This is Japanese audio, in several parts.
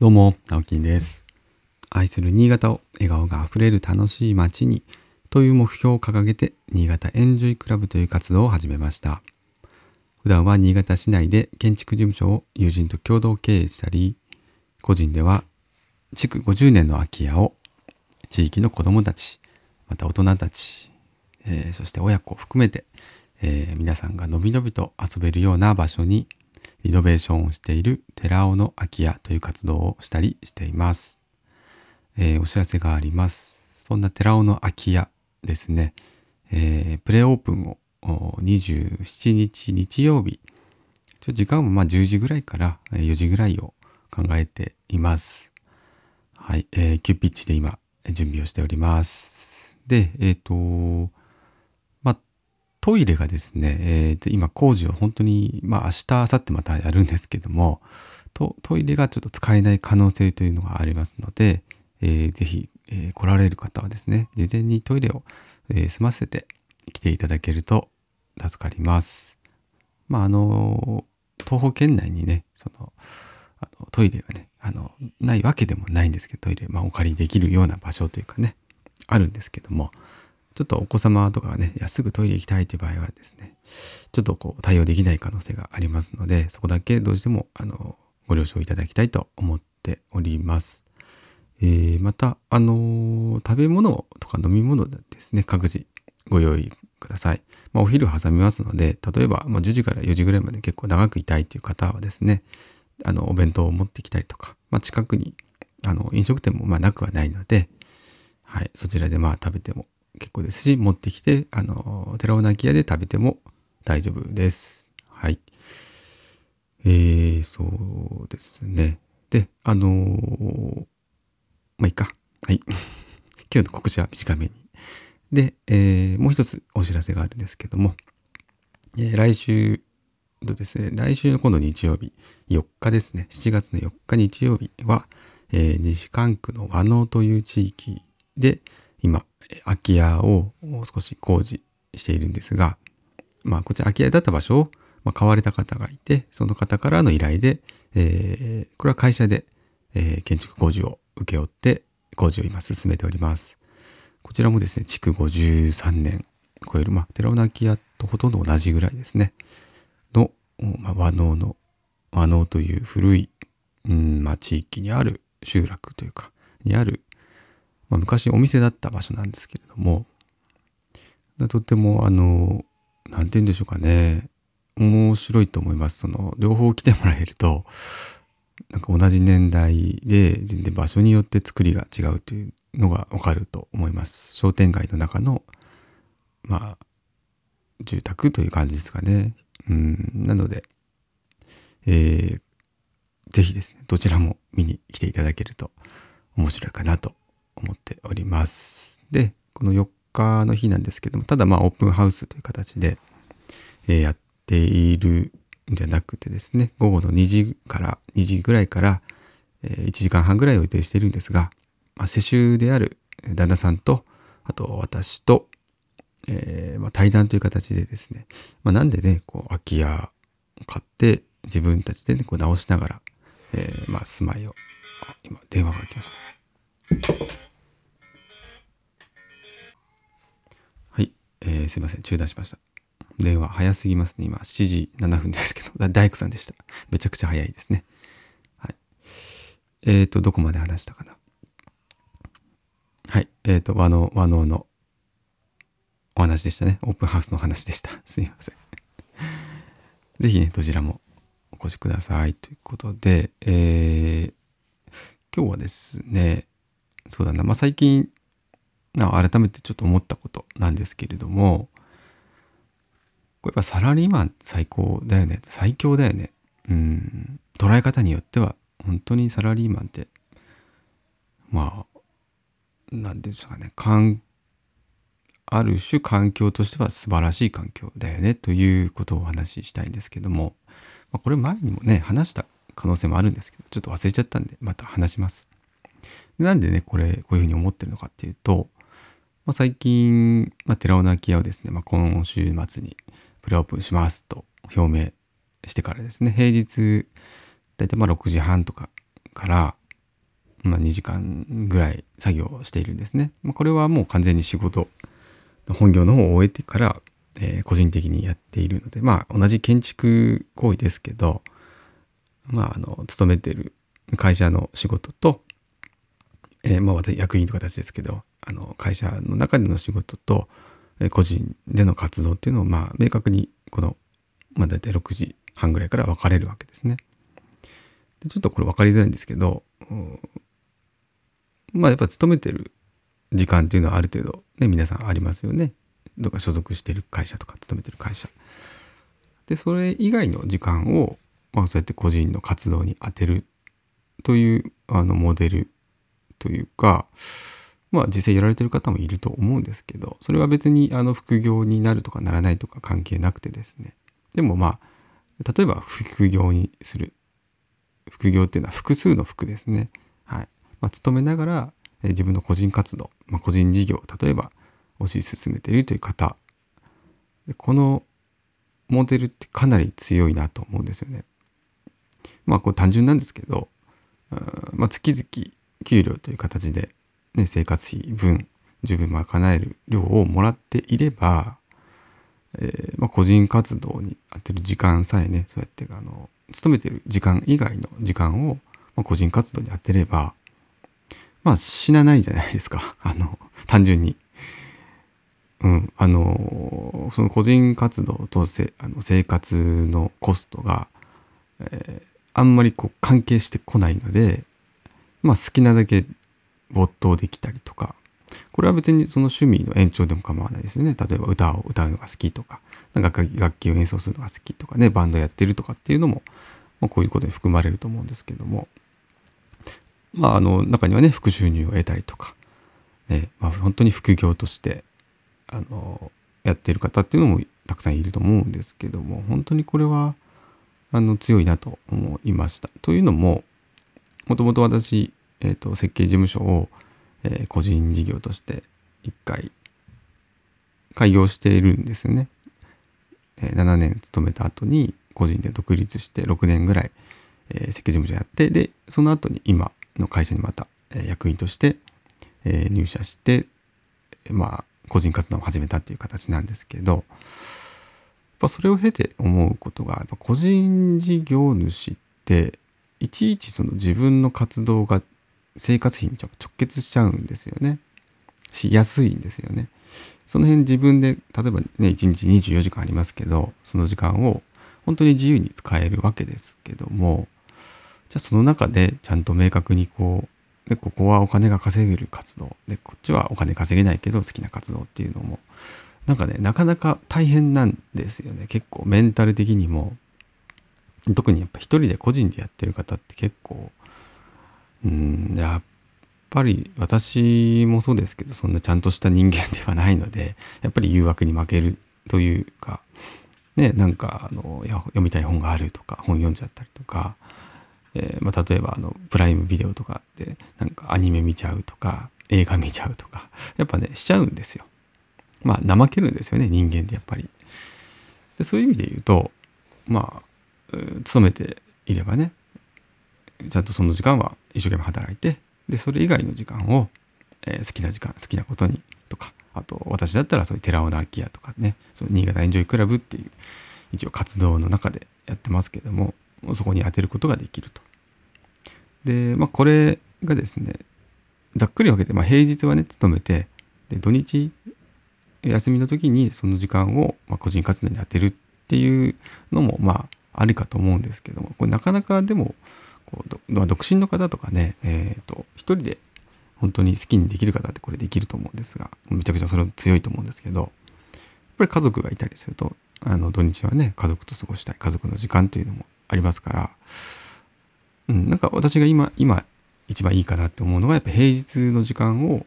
どうも、青木です。愛する新潟を笑顔があふれる楽しい街にという目標を掲げて新潟エンジョイクラブという活動を始めました。普段は新潟市内で建築事務所を友人と共同経営したり、個人では築50年の空き家を地域の子どもたち、また大人たち、えー、そして親子を含めて、えー、皆さんがのびのびと遊べるような場所にリノベーションをしている寺尾の空き家という活動をしたりしています。えー、お知らせがあります。そんな寺尾の空き家ですね、えー、プレオープンを27日日曜日、ちょ時間もまあ10時ぐらいから4時ぐらいを考えています。はい、えー、急ピッチで今準備をしております。で、えっ、ー、と、トイレがですね、えー、今工事を本当に、まあ明日、明後日またやるんですけども、トイレがちょっと使えない可能性というのがありますので、えー、ぜひ、えー、来られる方はですね、事前にトイレを、えー、済ませて来ていただけると助かります。まああの、東方圏内にね、その、あのトイレがね、あの、ないわけでもないんですけど、トイレ、まあお借りできるような場所というかね、あるんですけども、ちょっとお子様とかがね、いやすぐトイレ行きたいという場合はですね、ちょっとこう対応できない可能性がありますので、そこだけどうしてもあのご了承いただきたいと思っております。えー、また、あの食べ物とか飲み物ですね、各自ご用意ください。まあ、お昼挟みますので、例えば、まあ、10時から4時ぐらいまで結構長くいたいという方はですね、あの、お弁当を持ってきたりとか、まあ、近くに、あの、飲食店もまあなくはないので、はい、そちらでまあ食べても結構ですし、持ってきて、あの、寺尾泣き屋で食べても大丈夫です。はい。えー、そうですね。で、あのー、まあ、いいか。はい。今日の告知は短めに。で、えー、もう一つお知らせがあるんですけども、えー、来週とですね、来週の今度日曜日、4日ですね、7月の4日日曜日は、えー、西関区の和能という地域で、今、空き家を少し工事しているんですが、まあ、こちら空き家だった場所を、ま買われた方がいて、その方からの依頼で、えー、これは会社で、え、建築工事を請け負って工事を今進めております。こちらもですね、築53年超える、まあ、寺尾の空き家とほとんど同じぐらいですね、の、まあ、和能の、和能という古い、うんまあ、地域にある集落というか、にあるまあ、昔お店だった場所なんですけれども、とってもあの、なんて言うんでしょうかね、面白いと思います。その、両方来てもらえると、なんか同じ年代で全然場所によって作りが違うというのがわかると思います。商店街の中の、まあ、住宅という感じですかね。うん、なので、えー、ぜひですね、どちらも見に来ていただけると面白いかなと思っております。で、この4日の日なんですけども、ただまあオープンハウスという形で、え、やっているんじゃなくてですね、午後の2時から、2時ぐらいから、え、1時間半ぐらいを予定しているんですが、まあ、世襲である旦那さんと、あと私と、えーまあ、対談という形でですね、まあ、なんでね、こう空き家を買って自分たちでね、こう直しながら、えー、まあ住まいを、今電話が来ました。えー、すいません、中断しました。電話早すぎますね。今、7時7分ですけど、大工さんでした。めちゃくちゃ早いですね。はい。えっ、ー、と、どこまで話したかな。はい。えっ、ー、と、和能、和能のお話でしたね。オープンハウスの話でした。すいません。ぜひね、どちらもお越しください。ということで、えー、今日はですね、そうだな、まあ、最近改めてちょっと思ったことなんですけれども、これやっぱサラリーマン最高だよね。最強だよね。うん。捉え方によっては、本当にサラリーマンって、まあ、なんですかね、かん、ある種環境としては素晴らしい環境だよね、ということをお話ししたいんですけども、まあ、これ前にもね、話した可能性もあるんですけど、ちょっと忘れちゃったんで、また話します。なんでね、これ、こういうふうに思ってるのかっていうと、まあ、最近、まあ、寺尾の空き家をですね、まあ、今週末にプレオープンしますと表明してからですね、平日、だいたいまあ6時半とかから、まあ、2時間ぐらい作業をしているんですね。まあ、これはもう完全に仕事本業の方を終えてから、えー、個人的にやっているのでまあ同じ建築行為ですけどまああの勤めてる会社の仕事と、えー、まあ私役員という形ですけどあの会社の中での仕事と、え、個人での活動っていうのをまあ明確にこの、まあ、大体6時半ぐらいから分かれるわけですね。でちょっとこれ分かりづらいんですけど、まあやっぱ勤めてる時間っていうのはある程度ね皆さんありますよね。どっか所属してる会社とか勤めてる会社。でそれ以外の時間を、まあ、そうやって個人の活動に充てるというあのモデルというかまあ実際やられてる方もいると思うんですけどそれは別にあの副業になるとかならないとか関係なくてですねでもまあ例えば副業にする副業っていうのは複数の服ですね。はいまあ、勤めながら自分の個人活動、まあ、個人事業例えば推し進めているという方このモデルってかなり強いなと思うんですよね。まあこれ単純なんですけど、まあ、月々給料という形で、ね、生活費分十分賄える量をもらっていれば、えー、まあ、個人活動に当てる時間さえねそうやってあの勤めてる時間以外の時間を、まあ、個人活動に当てればまあ死なないじゃないですか。あの、単純に。うん、あの、その個人活動とせあの生活のコストが、えー、あんまりこう関係してこないので、まあ好きなだけ没頭できたりとか、これは別にその趣味の延長でも構わないですよね。例えば歌を歌うのが好きとか、なんか楽器を演奏するのが好きとかね、バンドやってるとかっていうのも、まあ、こういうことに含まれると思うんですけども、まあ、あの中にはね副収入を得たりとか、えまあ、本当に副業としてあのやってる方っていうのもたくさんいると思うんですけども。本当にこれはあの強いなと思いました。というのももともと私、えーと、設計事務所を、えー、個人事業として一回開業しているんですよね。えー、7年勤めた後に個人で独立して6年ぐらい、えー、設計事務所やってでその後に今の会社にまたえ役員としてえ入社してえまあ個人活動を始めたっていう形なんですけどやっそれを経て思うことがやっぱ個人事業主っていちいちその自分の活動が生活費に直結しちゃうんですよね。しやすいんですよね。その辺自分で例えばね1日24時間ありますけどその時間を本当に自由に使えるわけですけどもじゃあその中でちゃんと明確にこうでここはお金が稼げる活動でこっちはお金稼げないけど好きな活動っていうのもなんかねなかなか大変なんですよね結構メンタル的にも特にやっぱ一人で個人でやってる方って結構うんやっぱり私もそうですけどそんなちゃんとした人間ではないのでやっぱり誘惑に負けるというかねなんかあの読みたい本があるとか本読んじゃったりとかえー、まあ、例えばあのプライムビデオとかでなんかアニメ見ちゃうとか映画見ちゃうとかやっぱねしちゃうんですよ。まあ怠けるんですよね人間ってやっぱり。でそういう意味で言うとまあ勤めていればねちゃんとその時間は一生懸命働いてでそれ以外の時間を、えー、好きな時間好きなことにとかあと私だったらそういう寺尾の空き家とかねその新潟エンジョイクラブっていう一応活動の中でやってますけどもそこに当てることができると。で、まあ、これがですね、ざっくり分けて、まあ、平日はね、勤めて、で土日、休みの時にその時間を、ま、個人活動に当てるっていうのも、まあ、ありかと思うんですけども、これなかなかでも、こうまあ、独身の方とかね、えっ、ー、と、一人で本当に好きにできる方ってこれできると思うんですが、めちゃくちゃそれ強いと思うんですけど、やっぱり家族がいたりすると、あの土日はね、家族と過ごしたい、家族の時間というのもありますから、うん、なんか私が今、今一番いいかなって思うのが、やっぱ平日の時間を、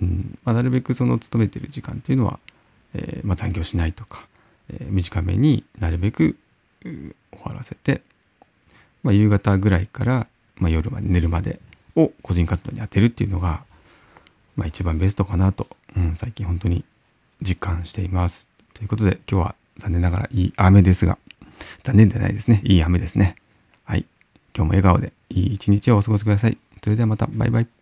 うんまあ、なるべくその勤めてる時間っていうのは、えー、まあ、残業しないとか、えー、短めになるべく終わらせて、まあ、夕方ぐらいから、まあ、夜まで寝るまでを個人活動に当てるっていうのが、まあ、一番ベストかなと、うん、最近本当に実感しています。ということで今日は残念ながらいい雨ですが、残念でないですね。いい雨ですね。はい。今日も笑顔でいい一日をお過ごしください。それではまた、バイバイ。